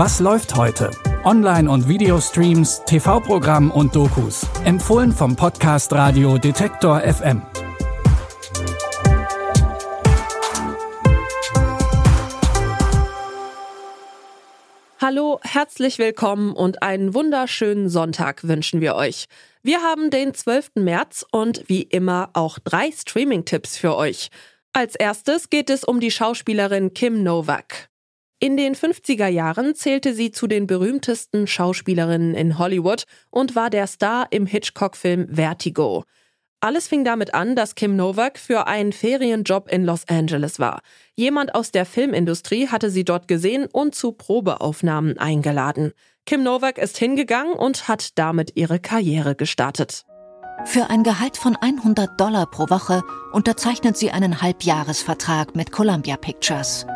Was läuft heute? Online- und Videostreams, TV-Programm und Dokus. Empfohlen vom Podcast Radio Detektor FM. Hallo, herzlich willkommen und einen wunderschönen Sonntag wünschen wir euch. Wir haben den 12. März und wie immer auch drei Streaming-Tipps für euch. Als erstes geht es um die Schauspielerin Kim Novak. In den 50er Jahren zählte sie zu den berühmtesten Schauspielerinnen in Hollywood und war der Star im Hitchcock-Film Vertigo. Alles fing damit an, dass Kim Novak für einen Ferienjob in Los Angeles war. Jemand aus der Filmindustrie hatte sie dort gesehen und zu Probeaufnahmen eingeladen. Kim Novak ist hingegangen und hat damit ihre Karriere gestartet. Für ein Gehalt von 100 Dollar pro Woche unterzeichnet sie einen Halbjahresvertrag mit Columbia Pictures.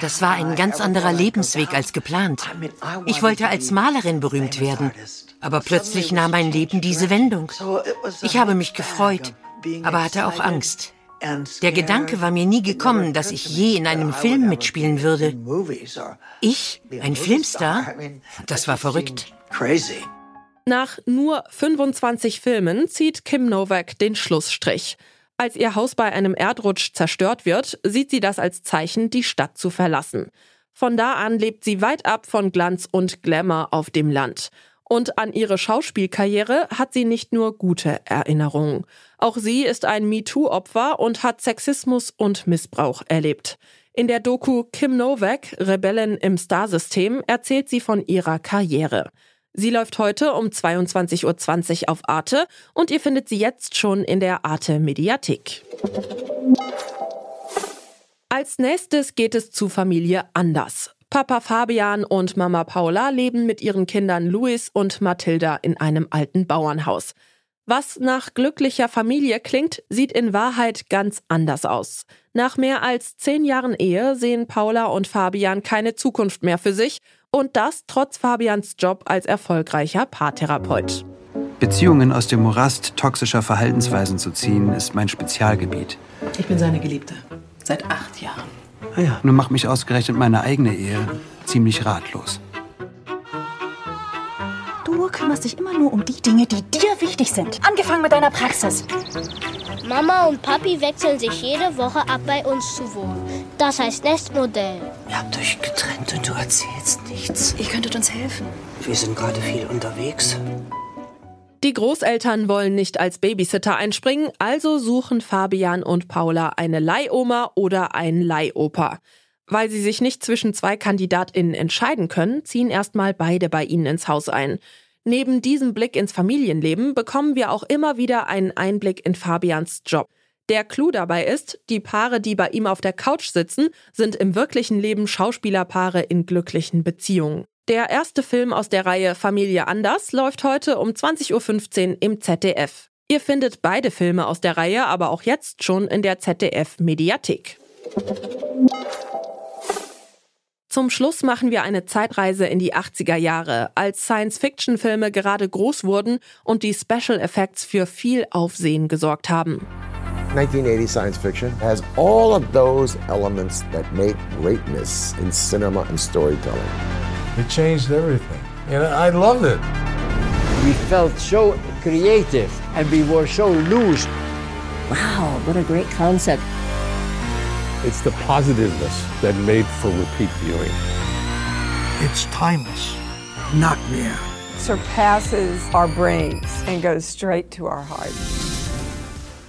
Das war ein ganz anderer Lebensweg als geplant. Ich wollte als Malerin berühmt werden, aber plötzlich nahm mein Leben diese Wendung. Ich habe mich gefreut, aber hatte auch Angst. Der Gedanke war mir nie gekommen, dass ich je in einem Film mitspielen würde. Ich, ein Filmstar? Das war verrückt. Nach nur 25 Filmen zieht Kim Novak den Schlussstrich. Als ihr Haus bei einem Erdrutsch zerstört wird, sieht sie das als Zeichen, die Stadt zu verlassen. Von da an lebt sie weit ab von Glanz und Glamour auf dem Land. Und an ihre Schauspielkarriere hat sie nicht nur gute Erinnerungen. Auch sie ist ein MeToo-Opfer und hat Sexismus und Missbrauch erlebt. In der Doku Kim Novak, Rebellen im Starsystem, erzählt sie von ihrer Karriere. Sie läuft heute um 22.20 Uhr auf Arte und ihr findet sie jetzt schon in der Arte Mediathek. Als nächstes geht es zu Familie Anders. Papa Fabian und Mama Paula leben mit ihren Kindern Luis und Mathilda in einem alten Bauernhaus. Was nach glücklicher Familie klingt, sieht in Wahrheit ganz anders aus. Nach mehr als zehn Jahren Ehe sehen Paula und Fabian keine Zukunft mehr für sich und das trotz Fabians Job als erfolgreicher Paartherapeut. Beziehungen aus dem Morast toxischer Verhaltensweisen zu ziehen, ist mein Spezialgebiet. Ich bin seine Geliebte. Seit acht Jahren. Ah ja, nun macht mich ausgerechnet meine eigene Ehe ziemlich ratlos. Du kümmerst dich immer nur um die Dinge, die dir wichtig sind. Angefangen mit deiner Praxis. Mama und Papi wechseln sich jede Woche ab, bei uns zu wohnen. Das heißt Nestmodell. Ihr habt euch getrennt und du erzählst nichts. Ihr könntet uns helfen. Wir sind gerade viel unterwegs. Die Großeltern wollen nicht als Babysitter einspringen, also suchen Fabian und Paula eine Leihoma oder einen Leihopa. Weil sie sich nicht zwischen zwei KandidatInnen entscheiden können, ziehen erstmal beide bei ihnen ins Haus ein. Neben diesem Blick ins Familienleben bekommen wir auch immer wieder einen Einblick in Fabians Job. Der Clou dabei ist, die Paare, die bei ihm auf der Couch sitzen, sind im wirklichen Leben Schauspielerpaare in glücklichen Beziehungen. Der erste Film aus der Reihe Familie Anders läuft heute um 20.15 Uhr im ZDF. Ihr findet beide Filme aus der Reihe aber auch jetzt schon in der ZDF Mediathek. Zum Schluss machen wir eine Zeitreise in die 80er Jahre, als Science-Fiction-Filme gerade groß wurden und die Special Effects für viel Aufsehen gesorgt haben. 1980 science fiction has all of those elements that make greatness in cinema and storytelling. It changed everything. And I loved it. We felt so creative and we were so loose. Wow, what a great concept. It's the positiveness that made for repeat viewing. It's timeless. Not mere. Surpasses our brains and goes straight to our hearts.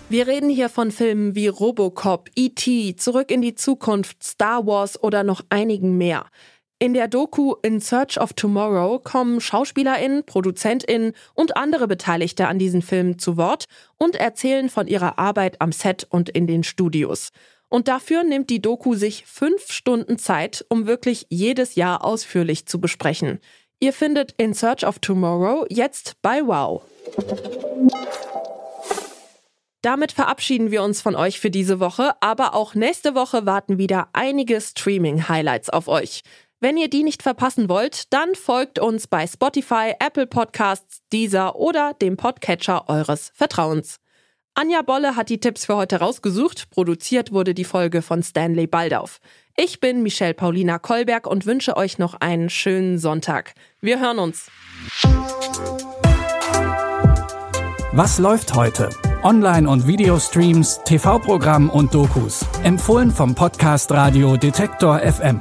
Wir reden hier von Filmen wie Robocop, E.T., Zurück in die Zukunft, Star Wars oder noch einigen mehr. In der Doku In Search of Tomorrow kommen SchauspielerInnen, ProduzentInnen und andere Beteiligte an diesen Filmen zu Wort und erzählen von ihrer Arbeit am Set und in den Studios. Und dafür nimmt die Doku sich fünf Stunden Zeit, um wirklich jedes Jahr ausführlich zu besprechen. Ihr findet In Search of Tomorrow jetzt bei Wow. Damit verabschieden wir uns von euch für diese Woche, aber auch nächste Woche warten wieder einige Streaming-Highlights auf euch. Wenn ihr die nicht verpassen wollt, dann folgt uns bei Spotify, Apple Podcasts, Deezer oder dem Podcatcher eures Vertrauens. Anja Bolle hat die Tipps für heute rausgesucht. Produziert wurde die Folge von Stanley Baldauf. Ich bin Michelle Paulina Kolberg und wünsche euch noch einen schönen Sonntag. Wir hören uns. Was läuft heute? Online- und Videostreams, TV-Programm und Dokus. Empfohlen vom Podcast Radio Detektor FM.